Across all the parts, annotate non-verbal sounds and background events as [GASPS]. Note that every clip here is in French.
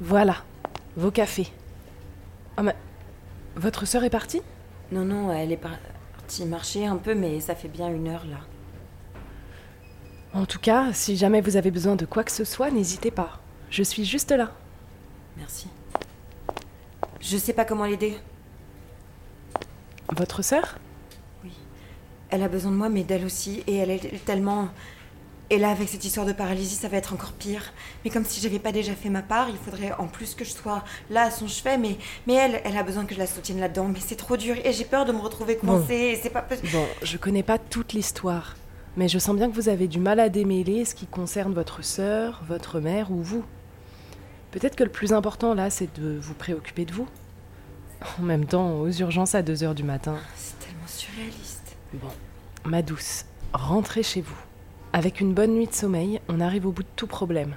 Voilà, vos cafés. Ah, mais. Votre sœur est partie? Non, non, elle est partie marcher un peu, mais ça fait bien une heure là. En tout cas, si jamais vous avez besoin de quoi que ce soit, n'hésitez pas. Je suis juste là. Merci. Je sais pas comment l'aider. Votre sœur? Oui. Elle a besoin de moi, mais d'elle aussi. Et elle est tellement. Et là, avec cette histoire de paralysie, ça va être encore pire. Mais comme si j'avais pas déjà fait ma part, il faudrait en plus que je sois là à son chevet. Mais, mais elle, elle a besoin que je la soutienne là-dedans. Mais c'est trop dur et j'ai peur de me retrouver coincée. et C'est pas possible. Bon, je connais pas toute l'histoire, mais je sens bien que vous avez du mal à démêler ce qui concerne votre sœur, votre mère ou vous. Peut-être que le plus important là, c'est de vous préoccuper de vous. En même temps, aux urgences à 2 heures du matin. C'est tellement surréaliste. Bon, ma douce, rentrez chez vous. Avec une bonne nuit de sommeil, on arrive au bout de tout problème.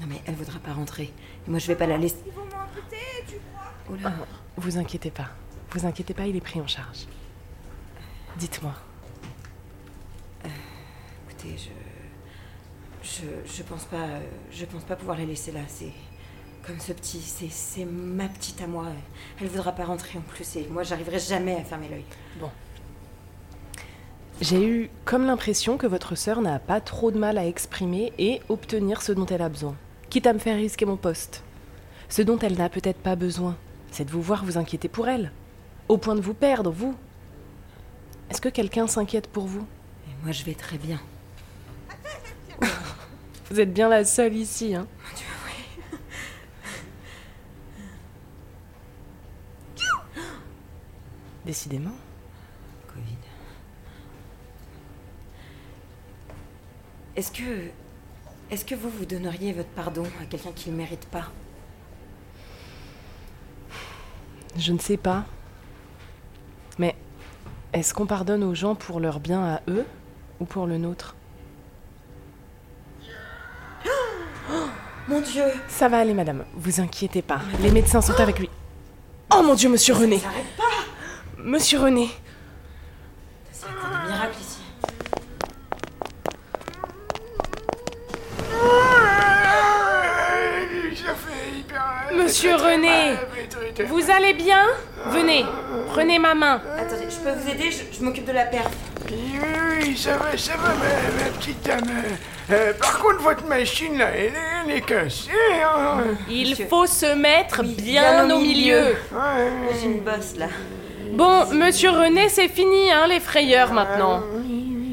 Non, mais elle voudra pas rentrer. Et moi, je vais pas la laisser. Ils vont m'amputer, tu crois? Oh là. Ah, vous inquiétez pas. Vous inquiétez pas, il est pris en charge. Dites-moi. Écoutez, je. Je, je pense pas. euh, Je pense pas pouvoir la laisser là. C'est. Comme ce petit. C'est, c'est ma petite à moi. Elle voudra pas rentrer en plus. Et moi, j'arriverai jamais à fermer l'œil. J'ai eu comme l'impression que votre sœur n'a pas trop de mal à exprimer et obtenir ce dont elle a besoin, quitte à me faire risquer mon poste. Ce dont elle n'a peut-être pas besoin, c'est de vous voir vous inquiéter pour elle, au point de vous perdre, vous. Est-ce que quelqu'un s'inquiète pour vous? Et moi, je vais très bien. [LAUGHS] Vous êtes bien la seule ici, hein? Décidément. Covid. Est-ce que. Est-ce que vous, vous donneriez votre pardon à quelqu'un qui ne le mérite pas? Je ne sais pas. Mais est-ce qu'on pardonne aux gens pour leur bien à eux ou pour le nôtre? [GASPS] Mon Dieu Ça va aller, madame. Vous inquiétez pas. Les médecins sont avec lui. Oh mon Dieu, monsieur René Ça arrête pas Monsieur René C'est la cour des miracles ici. Ça fait hyper mal. Monsieur René Vous allez bien? Venez, prenez ma main. Attendez, je peux vous aider? Je, je m'occupe de la perf. Oui, oui, ça va, ça va, ma, ma petite dame. Euh, par contre, votre machine, là, elle, est- elle est cassée. hein. Il Monsieur. faut se mettre Oui, bien, au milieu. Ouais, J'ai une bosse là. Bon, monsieur René, c'est fini, hein, les frayeurs maintenant.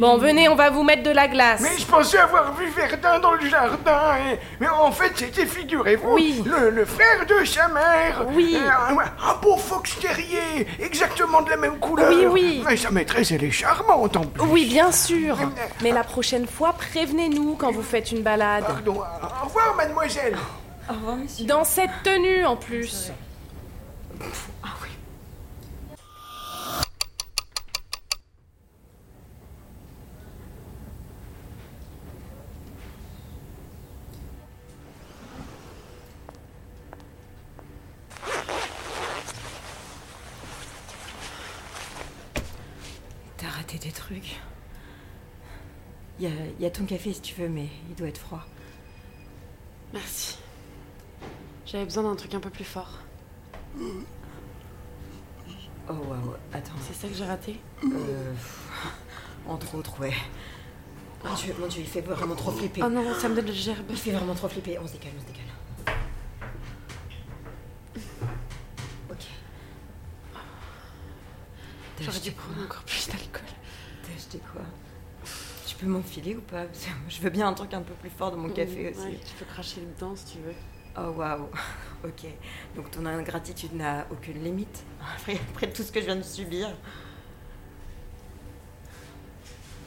Bon, venez, on va vous mettre de la glace. Mais je pensais avoir vu Verdun dans le jardin. et- Mais en fait, c'était, figurez-vous, Oui. le, le frère de sa mère. Oui. Euh, Un, beau fox terrier, exactement de la même couleur. Oui, oui. Mais sa maîtresse, elle est charmante en plus. Oui, bien sûr. Mais la prochaine fois, prévenez-nous quand vous faites une balade. Pardon. Au revoir, mademoiselle. Au revoir, monsieur. Dans cette tenue, en plus. Ah des trucs. Il y a, y a ton café si tu veux, mais il doit être froid. Merci. J'avais besoin d'un truc un peu plus fort. Oh waouh, attends. C'est ça que j'ai raté? Euh, entre autres, ouais. Mon dieu, mon dieu, il fait vraiment trop flipper. Oh non, ça me donne le gerbe. Il fait vraiment trop flipper. On se décale, on se décale. Ok. J'aurais dû prendre encore plus d'alcool. T'as acheté quoi? Tu peux m'enfiler ou pas? Parce que je veux bien un truc un peu plus fort dans mon café aussi. Ouais, tu peux cracher dedans si tu veux. Oh waouh. [LAUGHS] Ok. Donc ton ingratitude n'a aucune limite [LAUGHS] après, après tout ce que je viens de subir.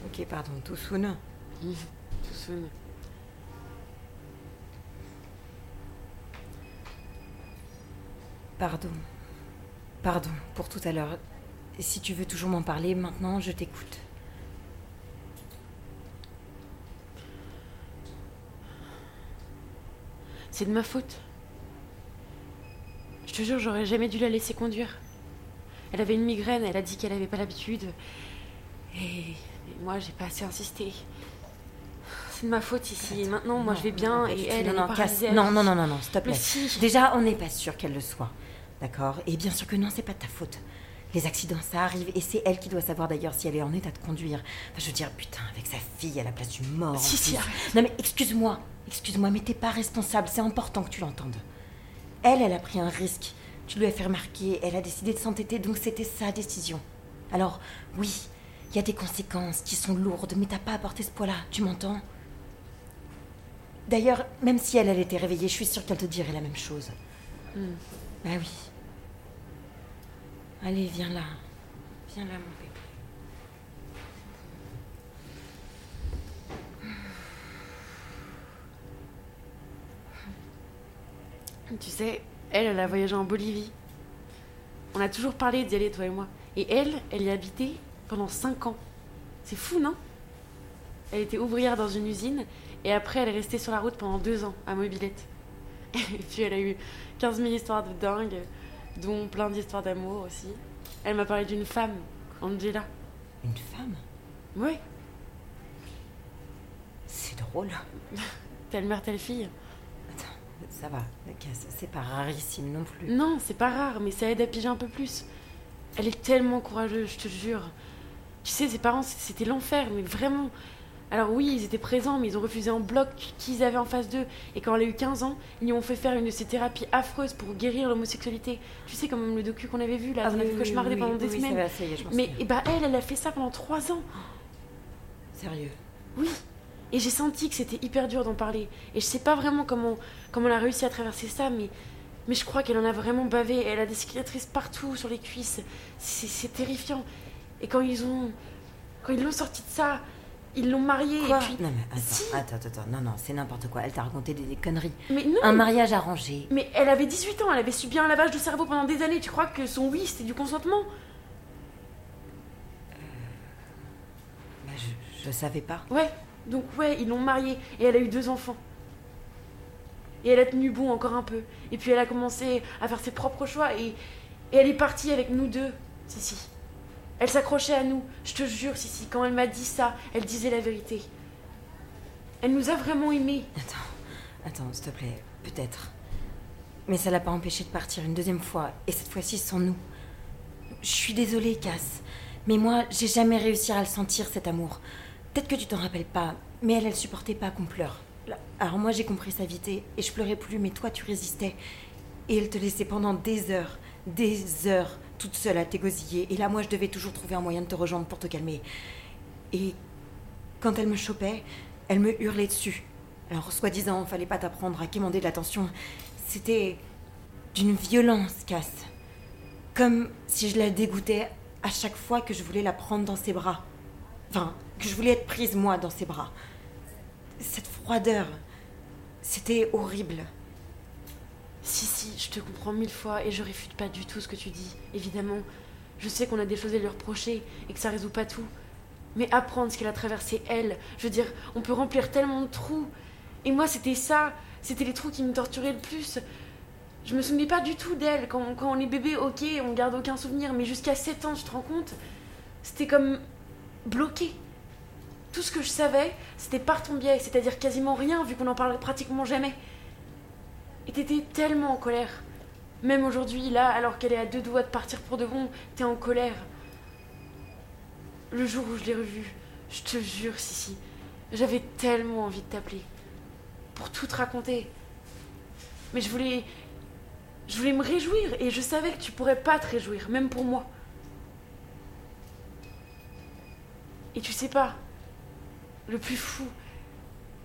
Ok, pardon, tout soon. [LAUGHS] Tout sonne. Pardon. Pardon pour tout à l'heure. Si tu veux toujours m'en parler, maintenant, je t'écoute. C'est de ma faute. Je te jure, j'aurais jamais dû la laisser conduire. Elle avait une migraine, elle a dit qu'elle avait pas l'habitude. Et, et moi, j'ai pas assez insisté. c'est de ma faute ici. Et maintenant, moi, je vais bien Non, et elle, non, elle non, est casse. paralysée. non, non, non, non, non, s'il te plaît. Si. Déjà, on n'est pas sûr qu'elle le soit. D'accord? Et bien sûr que non, c'est pas de ta faute. Les accidents, ça arrive, et c'est elle qui doit savoir d'ailleurs si elle est en état de conduire. Enfin, je veux dire, putain, avec sa fille à la place du mort. Si, si, arrête. Non, mais excuse-moi, excuse-moi, mais t'es pas responsable, c'est important que tu l'entendes. Elle, elle a pris un risque. Tu lui as fait remarquer, elle a décidé de s'entêter, donc c'était sa décision. Alors, oui, il y a des conséquences qui sont lourdes, mais t'as pas porter ce poids-là, tu m'entends? D'ailleurs, même si elle, elle était réveillée, je suis sûre qu'elle te dirait la même chose. Bah oui. Allez, viens là. Viens là, mon bébé. Tu sais, elle, elle a voyagé en Bolivie. On a toujours parlé d'y aller, toi et moi. Et elle, elle y a habité pendant 5 ans. C'est fou, non? Elle était ouvrière dans une usine et après, elle est restée sur la route pendant 2 ans à Mobilette. [LAUGHS] Et puis, elle a eu 15 000 histoires de dingue, dont plein d'histoires d'amour aussi. Elle m'a parlé d'une femme, Angela. Une femme? Ouais, C'est drôle. [LAUGHS] telle mère, telle fille. Attends, ça va. C'est pas rarissime non plus. Non, c'est pas rare, mais ça aide à piger un peu plus. Elle est tellement courageuse, je te jure. Tu sais, ses parents, c'était l'enfer, mais vraiment. Alors oui, ils étaient présents, mais ils ont refusé en bloc qui ils avaient en face d'eux. Et quand elle a eu 15 ans, ils lui ont fait faire une de ces thérapies affreuses pour guérir l'homosexualité. Tu sais, comme le docu qu'on avait vu là, on a fait pendant des Ah oui, semaines. Je mais et bah elle, elle a fait ça pendant 3 ans. Sérieux? Oui. Et j'ai senti que c'était hyper dur d'en parler. Et je sais pas vraiment comment, comment elle a réussi à traverser ça, mais, mais je crois qu'elle en a vraiment bavé. Elle a des cicatrices partout sur les cuisses. C'est terrifiant. Et quand ils ont. Quand ils l'ont sortie de ça, ils l'ont mariée. Quoi et puis... Non, mais attends, Si. attends, attends. Non, non, c'est n'importe quoi. Elle t'a raconté des, des conneries. Mais non Un mariage arrangé. Mais elle avait 18 ans, elle avait subi un lavage de cerveau pendant des années. Tu crois que son oui, c'était du consentement? Bah, je, je savais pas. Ouais, donc ouais, ils l'ont mariée et elle a eu deux enfants. Et elle a tenu bon encore un peu. Et puis elle a commencé à faire ses propres choix et, et elle est partie avec nous deux, Sissi. Elle s'accrochait à nous, je te jure, Sissi, quand elle m'a dit ça, elle disait la vérité. Elle nous a vraiment aimés. Attends, attends, s'il te plaît. Peut-être. Mais ça l'a pas empêché de partir une deuxième fois. Et cette fois-ci sans nous. Je suis désolée, Cass. Mais moi, j'ai jamais réussi à le sentir, cet amour. Peut-être que tu t'en rappelles pas. Mais elle, elle supportait pas qu'on pleure. Alors moi, j'ai compris sa vité. Et je pleurais plus, mais toi, tu résistais. Et elle te laissait pendant des heures, des heures, toute seule à t'égosiller. Et là, moi, je devais toujours trouver un moyen de te rejoindre pour te calmer. Et quand elle me chopait, elle me hurlait dessus. Alors, soi-disant, fallait pas t'apprendre à quémander de l'attention. C'était d'une violence, Cass. Comme si je la dégoûtais à chaque fois que je voulais la prendre dans ses bras. Enfin, que je voulais être prise, moi, dans ses bras. Cette froideur, c'était horrible. Si, si, je te comprends mille fois et je réfute pas du tout ce que tu dis. Évidemment, je sais qu'on a des choses à lui reprocher et que ça résout pas tout. Mais apprendre ce qu'elle a traversé, elle, je veux dire, on peut remplir tellement de trous. Et moi, c'était ça, c'était les trous qui me torturaient le plus. Je me souvenais pas du tout d'elle. Quand, on est bébé, ok, on garde aucun souvenir, mais jusqu'à 7 ans, tu te rends compte C'était comme bloqué. Tout ce que je savais, c'était par ton biais, c'est-à-dire quasiment rien, vu qu'on en parle pratiquement jamais. Et t'étais tellement en colère. Même aujourd'hui, là, alors qu'elle est à deux doigts de partir pour de bon, t'es en colère. Le jour où je l'ai revue, je te jure, Sissi, j'avais tellement envie de t'appeler. Pour tout te raconter. Mais je voulais. Je voulais me réjouir et je savais que tu pourrais pas te réjouir, même pour moi. Et tu sais pas, le plus fou,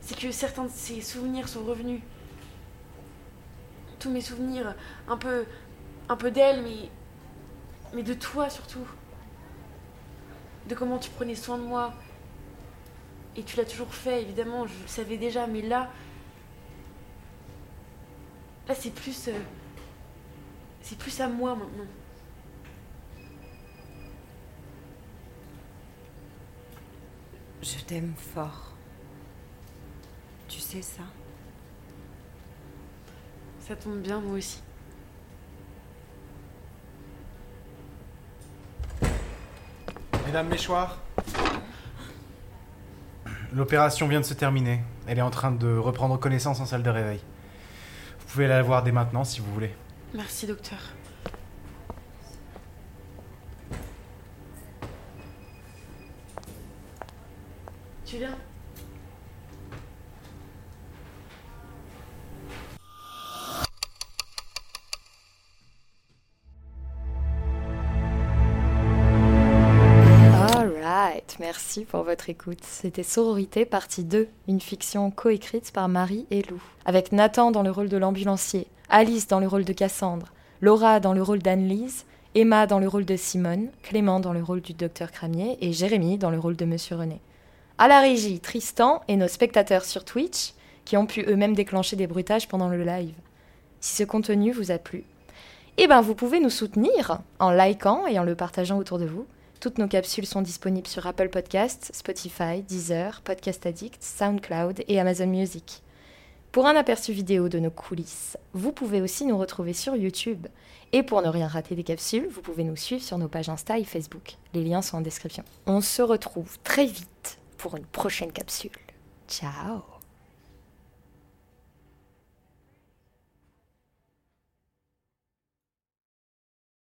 c'est que certains de ces souvenirs sont revenus tous mes souvenirs, un peu, un peu d'elle, mais, mais de toi surtout. De comment tu prenais soin de moi. Et tu l'as toujours fait, évidemment, je le savais déjà, mais là, là c'est plus, euh, c'est plus à moi maintenant. Je t'aime fort. Tu sais ça? Ça tombe bien, moi aussi. Mesdames, Méchoir L'opération vient de se terminer. Elle est en train de reprendre connaissance en salle de réveil. Vous pouvez la voir dès maintenant si vous voulez. Merci, docteur. Tu viens? Merci pour votre écoute. C'était Sororité partie 2, une fiction coécrite par Marie et Lou, avec Nathan dans le rôle de l'ambulancier, Alice dans le rôle de Cassandre, Laura dans le rôle d'Anne-Lise, Emma dans le rôle de Simone, Clément dans le rôle du docteur Cramier et Jérémy dans le rôle de Monsieur René. À la régie, Tristan et nos spectateurs sur Twitch, qui ont pu eux-mêmes déclencher des bruitages pendant le live. Si ce contenu vous a plu, eh ben vous pouvez nous soutenir en likant et en le partageant autour de vous. Toutes nos capsules sont disponibles sur Apple Podcasts, Spotify, Deezer, Podcast Addict, SoundCloud et Amazon Music. Pour un aperçu vidéo de nos coulisses, vous pouvez aussi nous retrouver sur YouTube. Et pour ne rien rater des capsules, vous pouvez nous suivre sur nos pages Insta et Facebook. Les liens sont en description. On se retrouve très vite pour une prochaine capsule. Ciao